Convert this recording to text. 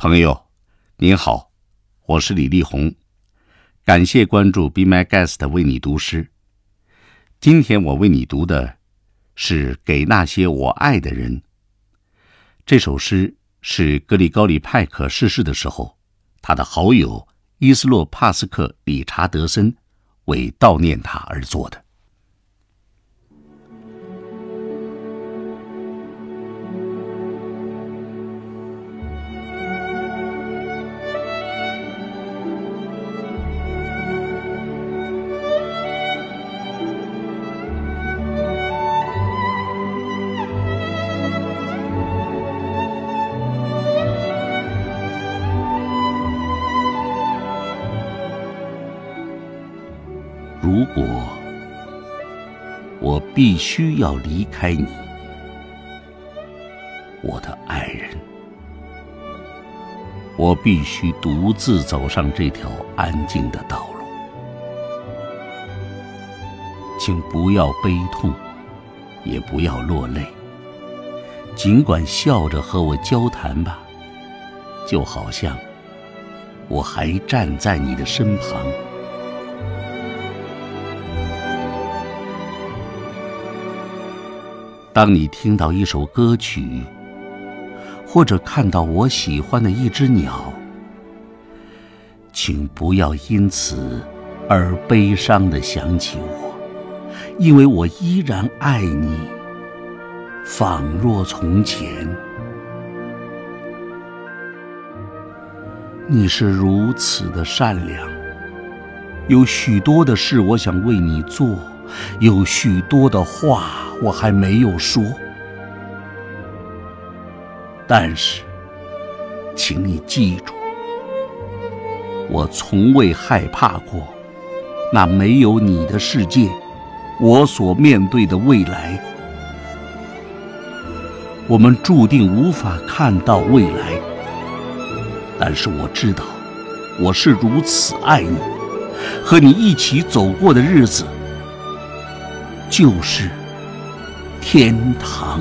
朋友，您好，我是李立红，感谢关注 Be My Guest 为你读诗。今天我为你读的是《给那些我爱的人》这首诗，是格里高里派克逝世的时候，他的好友伊斯洛帕斯克理查德森为悼念他而作的。如果我必须要离开你，我的爱人，我必须独自走上这条安静的道路。请不要悲痛，也不要落泪，尽管笑着和我交谈吧，就好像我还站在你的身旁。当你听到一首歌曲，或者看到我喜欢的一只鸟，请不要因此而悲伤的想起我，因为我依然爱你，仿若从前。你是如此的善良，有许多的事我想为你做，有许多的话。我还没有说，但是，请你记住，我从未害怕过那没有你的世界，我所面对的未来。我们注定无法看到未来，但是我知道，我是如此爱你，和你一起走过的日子，就是。天堂。